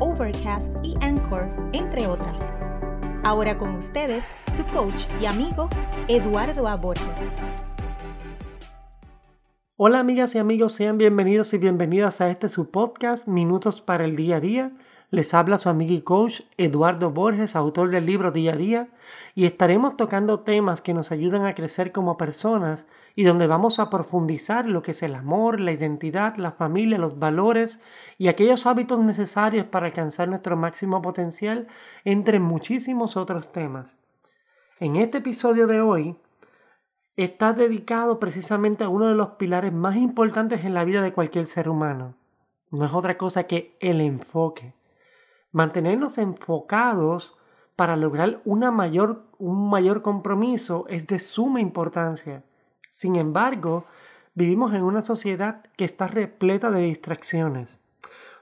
Overcast y Anchor, entre otras. Ahora con ustedes, su coach y amigo, Eduardo A. Borges. Hola amigas y amigos, sean bienvenidos y bienvenidas a este su podcast, Minutos para el Día a Día. Les habla su amigo y coach Eduardo Borges, autor del libro Día a Día, y estaremos tocando temas que nos ayudan a crecer como personas y donde vamos a profundizar lo que es el amor, la identidad, la familia, los valores y aquellos hábitos necesarios para alcanzar nuestro máximo potencial, entre muchísimos otros temas. En este episodio de hoy está dedicado precisamente a uno de los pilares más importantes en la vida de cualquier ser humano. No es otra cosa que el enfoque. Mantenernos enfocados para lograr una mayor, un mayor compromiso es de suma importancia. Sin embargo, vivimos en una sociedad que está repleta de distracciones.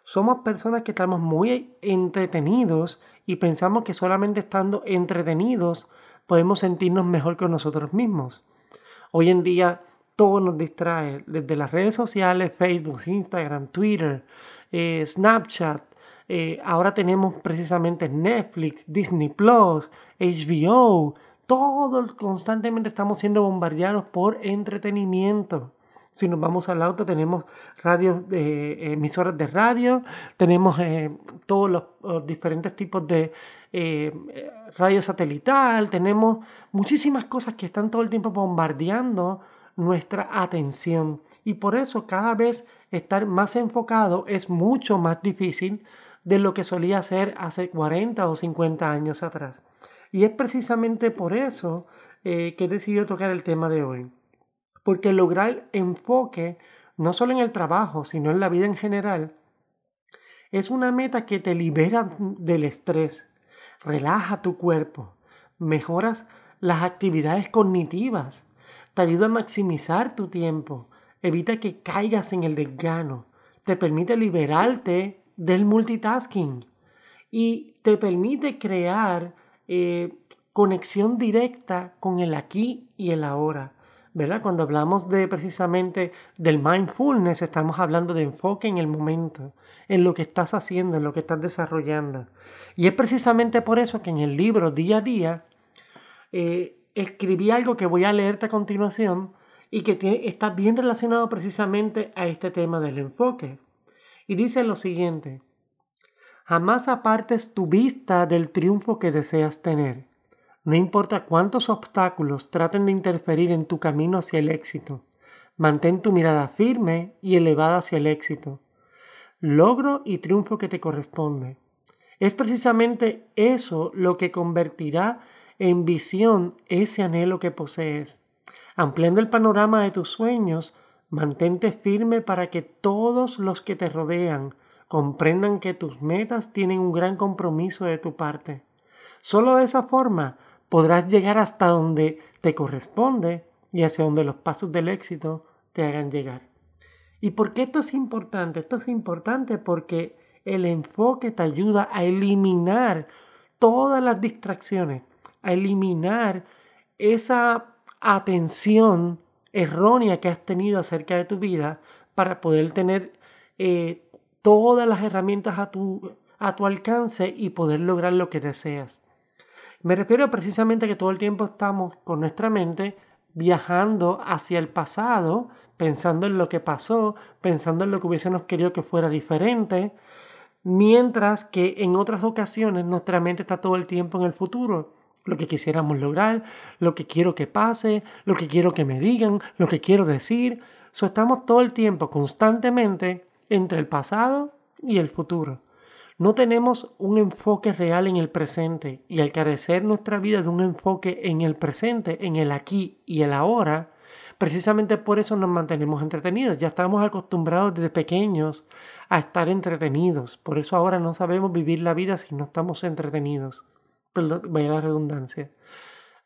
Somos personas que estamos muy entretenidos y pensamos que solamente estando entretenidos podemos sentirnos mejor con nosotros mismos. Hoy en día todo nos distrae, desde las redes sociales, Facebook, Instagram, Twitter, eh, Snapchat. Eh, ahora tenemos precisamente Netflix, Disney Plus, HBO, todos constantemente estamos siendo bombardeados por entretenimiento. Si nos vamos al auto, tenemos radios de emisoras de radio, tenemos eh, todos los, diferentes tipos de eh, radio satelital, tenemos muchísimas cosas que están todo el tiempo bombardeando nuestra atención. Y por eso cada vez estar más enfocado es mucho más difícil de lo que solía ser hace 40 o 50 años atrás. Y es precisamente por eso eh, que he decidido tocar el tema de hoy. Porque lograr enfoque, no solo en el trabajo, sino en la vida en general, es una meta que te libera del estrés, relaja tu cuerpo, mejoras las actividades cognitivas, te ayuda a maximizar tu tiempo, evita que caigas en el desgano, te permite liberarte del multitasking y te permite crear eh, conexión directa con el aquí y el ahora. ¿verdad? Cuando hablamos de precisamente del mindfulness, estamos hablando de enfoque en el momento, en lo que estás haciendo, en lo que estás desarrollando. Y es precisamente por eso que en el libro Día a Día eh, escribí algo que voy a leerte a continuación y que está bien relacionado precisamente a este tema del enfoque. Y dice lo siguiente, Jamás apartes tu vista del triunfo que deseas tener. No importa cuántos obstáculos traten de interferir en tu camino hacia el éxito. Mantén tu mirada firme y elevada hacia el éxito. Logro y triunfo que te corresponde. Es precisamente eso lo que convertirá en visión ese anhelo que posees. Ampliando el panorama de tus sueños, mantente firme para que todos los que te rodean comprendan que tus metas tienen un gran compromiso de tu parte. Solo de esa forma podrás llegar hasta donde te corresponde y hacia donde los pasos del éxito te hagan llegar. ¿Y por qué esto es importante? Esto es importante porque el enfoque te ayuda a eliminar todas las distracciones, a eliminar esa atención errónea que has tenido acerca de tu vida para poder tener eh, todas las herramientas a tu, a tu alcance y poder lograr lo que deseas. Me refiero precisamente a que todo el tiempo estamos con nuestra mente viajando hacia el pasado, pensando en lo que pasó, pensando en lo que hubiésemos querido que fuera diferente, mientras que en otras ocasiones nuestra mente está todo el tiempo en el futuro, lo que quisiéramos lograr, lo que quiero que pase, lo que quiero que me digan, lo que quiero decir. So, estamos todo el tiempo constantemente entre el pasado y el futuro. No tenemos un enfoque real en el presente y al carecer nuestra vida de un enfoque en el presente, en el aquí y el ahora, precisamente por eso nos mantenemos entretenidos. Ya estamos acostumbrados desde pequeños a estar entretenidos. Por eso ahora no sabemos vivir la vida si no estamos entretenidos. Perdón, vaya la redundancia.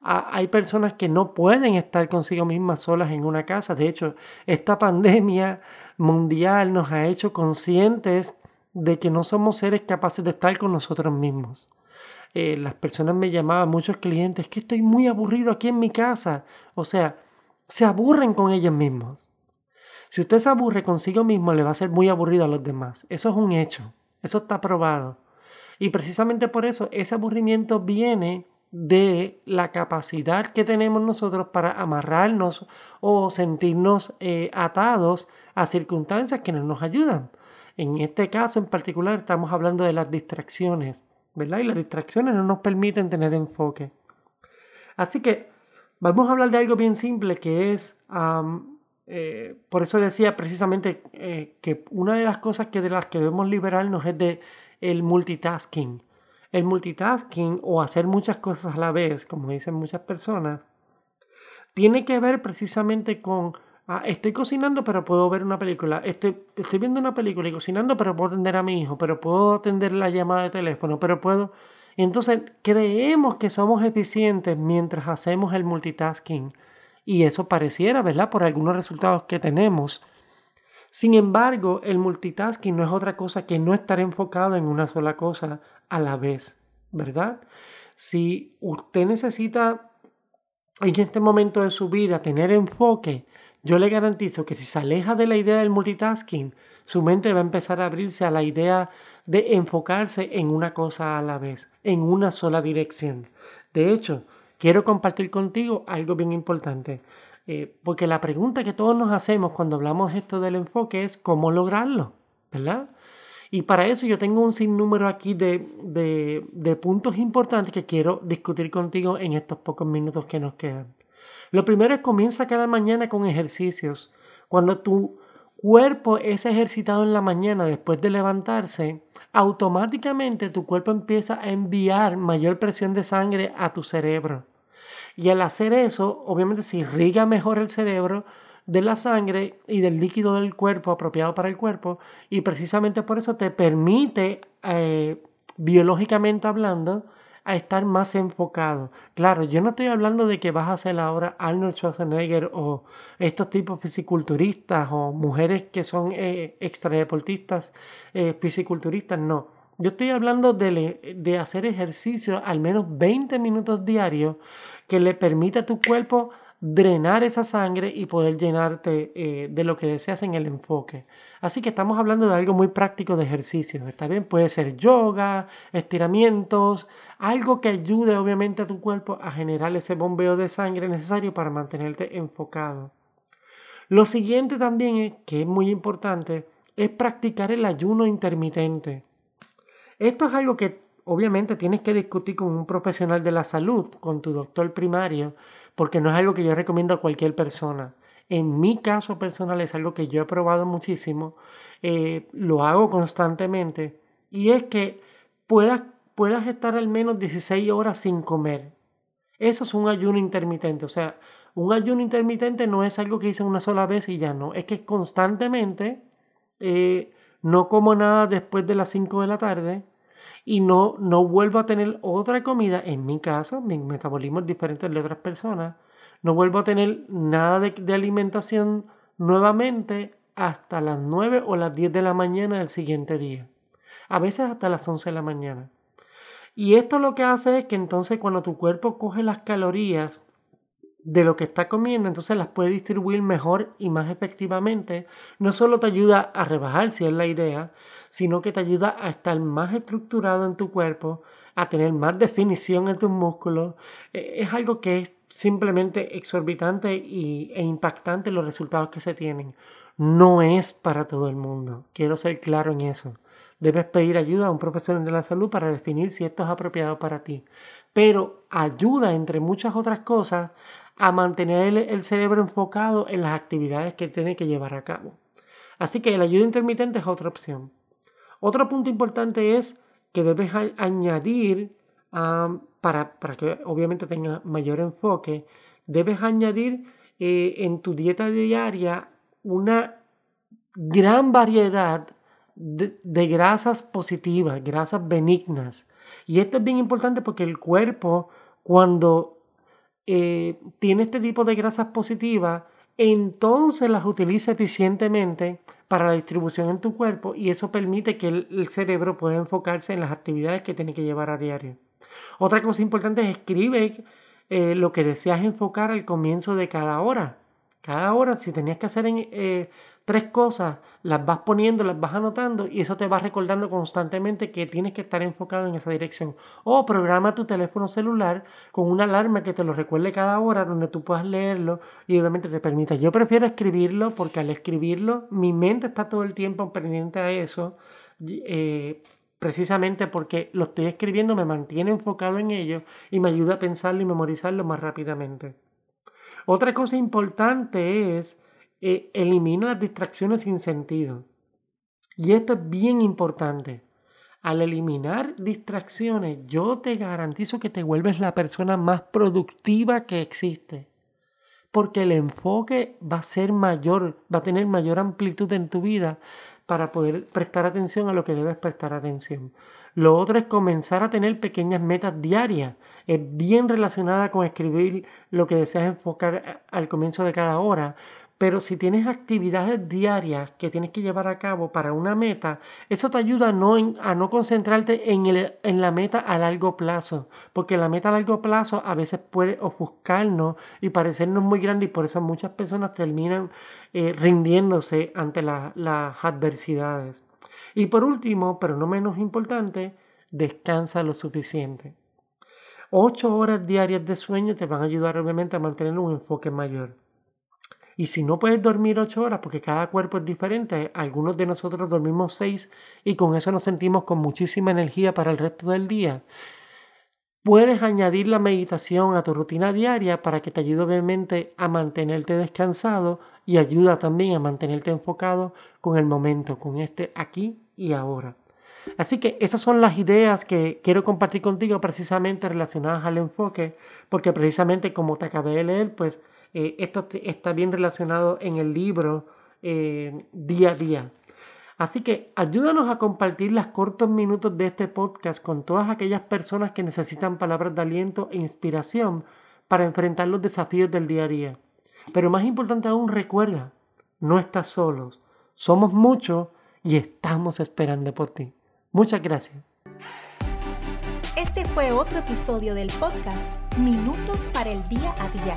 hay personas que no pueden estar consigo mismas solas en una casa. De hecho, esta pandemia mundial nos ha hecho conscientes de que no somos seres capaces de estar con nosotros mismos. Eh, las personas me llamaban, muchos clientes, que estoy muy aburrido aquí en mi casa. O sea, se aburren con ellos mismos. Si usted se aburre consigo mismo, le va a ser muy aburrido a los demás. Eso es un hecho. Eso está probado. Y precisamente por eso ese aburrimiento viene de la capacidad que tenemos nosotros para amarrarnos o sentirnos eh, atados a circunstancias que no nos ayudan. En este caso en particular estamos hablando de las distracciones, ¿verdad? Y las distracciones no nos permiten tener enfoque. Así que vamos a hablar de algo bien simple que es, eh, por eso decía precisamente eh, que una de las cosas que de las que debemos liberarnos es de el multitasking. El multitasking o hacer muchas cosas a la vez, como dicen muchas personas, tiene que ver precisamente con Ah, estoy cocinando, pero puedo ver una película. Estoy, estoy viendo una película y cocinando, pero puedo atender a mi hijo, pero puedo atender la llamada de teléfono, pero puedo... Entonces, creemos que somos eficientes mientras hacemos el multitasking. Y eso pareciera, ¿verdad? Por algunos resultados que tenemos. Sin embargo, el multitasking no es otra cosa que no estar enfocado en una sola cosa a la vez, ¿verdad? Si usted necesita en este momento de su vida tener enfoque, yo le garantizo que si se aleja de la idea del multitasking, su mente va a empezar a abrirse a la idea de enfocarse en una cosa a la vez, en una sola dirección. De hecho, quiero compartir contigo algo bien importante, eh, porque la pregunta que todos nos hacemos cuando hablamos esto del enfoque es cómo lograrlo, ¿verdad? Y para eso yo tengo un sinnúmero aquí de, de, de puntos importantes que quiero discutir contigo en estos pocos minutos que nos quedan. Lo primero es comienza cada mañana con ejercicios. Cuando tu cuerpo es ejercitado en la mañana después de levantarse, automáticamente tu cuerpo empieza a enviar mayor presión de sangre a tu cerebro. Y al hacer eso, obviamente se irriga mejor el cerebro de la sangre y del líquido del cuerpo apropiado para el cuerpo y precisamente por eso te permite, eh, biológicamente hablando, a estar más enfocado. Claro, yo no estoy hablando de que vas a hacer ahora Arnold Schwarzenegger o estos tipos fisiculturistas o mujeres que son eh, extradeportistas eh, fisiculturistas, no. Yo estoy hablando de, de hacer ejercicio al menos 20 minutos diarios que le permita a tu cuerpo drenar esa sangre y poder llenarte eh, de lo que deseas en el enfoque. Así que estamos hablando de algo muy práctico de ejercicio. Está bien, puede ser yoga, estiramientos, algo que ayude obviamente a tu cuerpo a generar ese bombeo de sangre necesario para mantenerte enfocado. Lo siguiente también, es, que es muy importante, es practicar el ayuno intermitente. Esto es algo que obviamente tienes que discutir con un profesional de la salud, con tu doctor primario, porque no es algo que yo recomiendo a cualquier persona. En mi caso personal es algo que yo he probado muchísimo, eh, lo hago constantemente, y es que puedas, puedas estar al menos 16 horas sin comer. Eso es un ayuno intermitente, o sea, un ayuno intermitente no es algo que hice una sola vez y ya no, es que constantemente eh, no como nada después de las 5 de la tarde, y no, no vuelvo a tener otra comida, en mi caso, mi metabolismo es diferente de otras personas, no vuelvo a tener nada de, alimentación nuevamente hasta las 9 o las 10 de la mañana del siguiente día. A veces hasta las 11 de la mañana. Y esto lo que hace es que entonces cuando tu cuerpo coge las calorías de lo que está comiendo, entonces las puede distribuir mejor y más efectivamente. No solo te ayuda a rebajar, si es la idea, sino que te ayuda a estar más estructurado en tu cuerpo, a tener más definición en tus músculos. Eh, es algo que es simplemente exorbitante y, e impactante los resultados que se tienen. No es para todo el mundo. Quiero ser claro en eso. Debes pedir ayuda a un profesional de la salud para definir si esto es apropiado para ti. Pero ayuda, entre muchas otras cosas, a mantener el, cerebro enfocado en las actividades que tiene que llevar a cabo. Así que el ayuda intermitente es otra opción. Otro punto importante es que debes añadir, para, que obviamente tenga mayor enfoque, debes añadir eh, en tu dieta diaria una gran variedad de, grasas positivas, grasas benignas. Y esto es bien importante porque el cuerpo, cuando eh, tiene este tipo de grasas positivas, entonces las utiliza eficientemente para la distribución en tu cuerpo y eso permite que el, cerebro pueda enfocarse en las actividades que tiene que llevar a diario. Otra cosa importante es escribe eh, lo que deseas enfocar al comienzo de cada hora. Cada hora, si tenías que hacer en, eh, tres cosas, las vas poniendo, las vas anotando y eso te va recordando constantemente que tienes que estar enfocado en esa dirección. O programa tu teléfono celular con una alarma que te lo recuerde cada hora donde tú puedas leerlo y obviamente te permita. Yo prefiero escribirlo porque al escribirlo mi mente está todo el tiempo pendiente a eso. Eh, precisamente porque lo estoy escribiendo me mantiene enfocado en ello y me ayuda a pensarlo y memorizarlo más rápidamente. Otra cosa importante es eh, elimina las distracciones sin sentido. Y esto es bien importante. Al eliminar distracciones, yo te garantizo que te vuelves la persona más productiva que existe. Porque el enfoque va a ser mayor, va a tener mayor amplitud en tu vida para poder prestar atención a lo que debes prestar atención. Lo otro es comenzar a tener pequeñas metas diarias. Es bien relacionada con escribir lo que deseas enfocar al comienzo de cada hora, pero si tienes actividades diarias que tienes que llevar a cabo para una meta, eso te ayuda a no, concentrarte en la meta a largo plazo, porque la meta a largo plazo a veces puede ofuscarnos y parecernos muy grande y por eso muchas personas terminan eh, rindiéndose ante las adversidades. Y por último, pero no menos importante, descansa lo suficiente. Ocho horas diarias de sueño te van a ayudar obviamente a mantener un enfoque mayor. Y si no puedes dormir ocho horas, porque cada cuerpo es diferente, algunos de nosotros dormimos seis y con eso nos sentimos con muchísima energía para el resto del día. Puedes añadir la meditación a tu rutina diaria para que te ayude obviamente a mantenerte descansado y ayuda también a mantenerte enfocado con el momento, con este aquí y ahora. Así que esas son las ideas que quiero compartir contigo precisamente relacionadas al enfoque, porque precisamente como te acabé de leer, pues eh, esto está bien relacionado en el libro eh, día a día. Así que ayúdanos a compartir los cortos minutos de este podcast con todas aquellas personas que necesitan palabras de aliento e inspiración para enfrentar los desafíos del día a día. Pero más importante aún, recuerda, no estás solos. Somos muchos y estamos esperando por ti. Muchas gracias. Este fue otro episodio del podcast Minutos para el Día a Día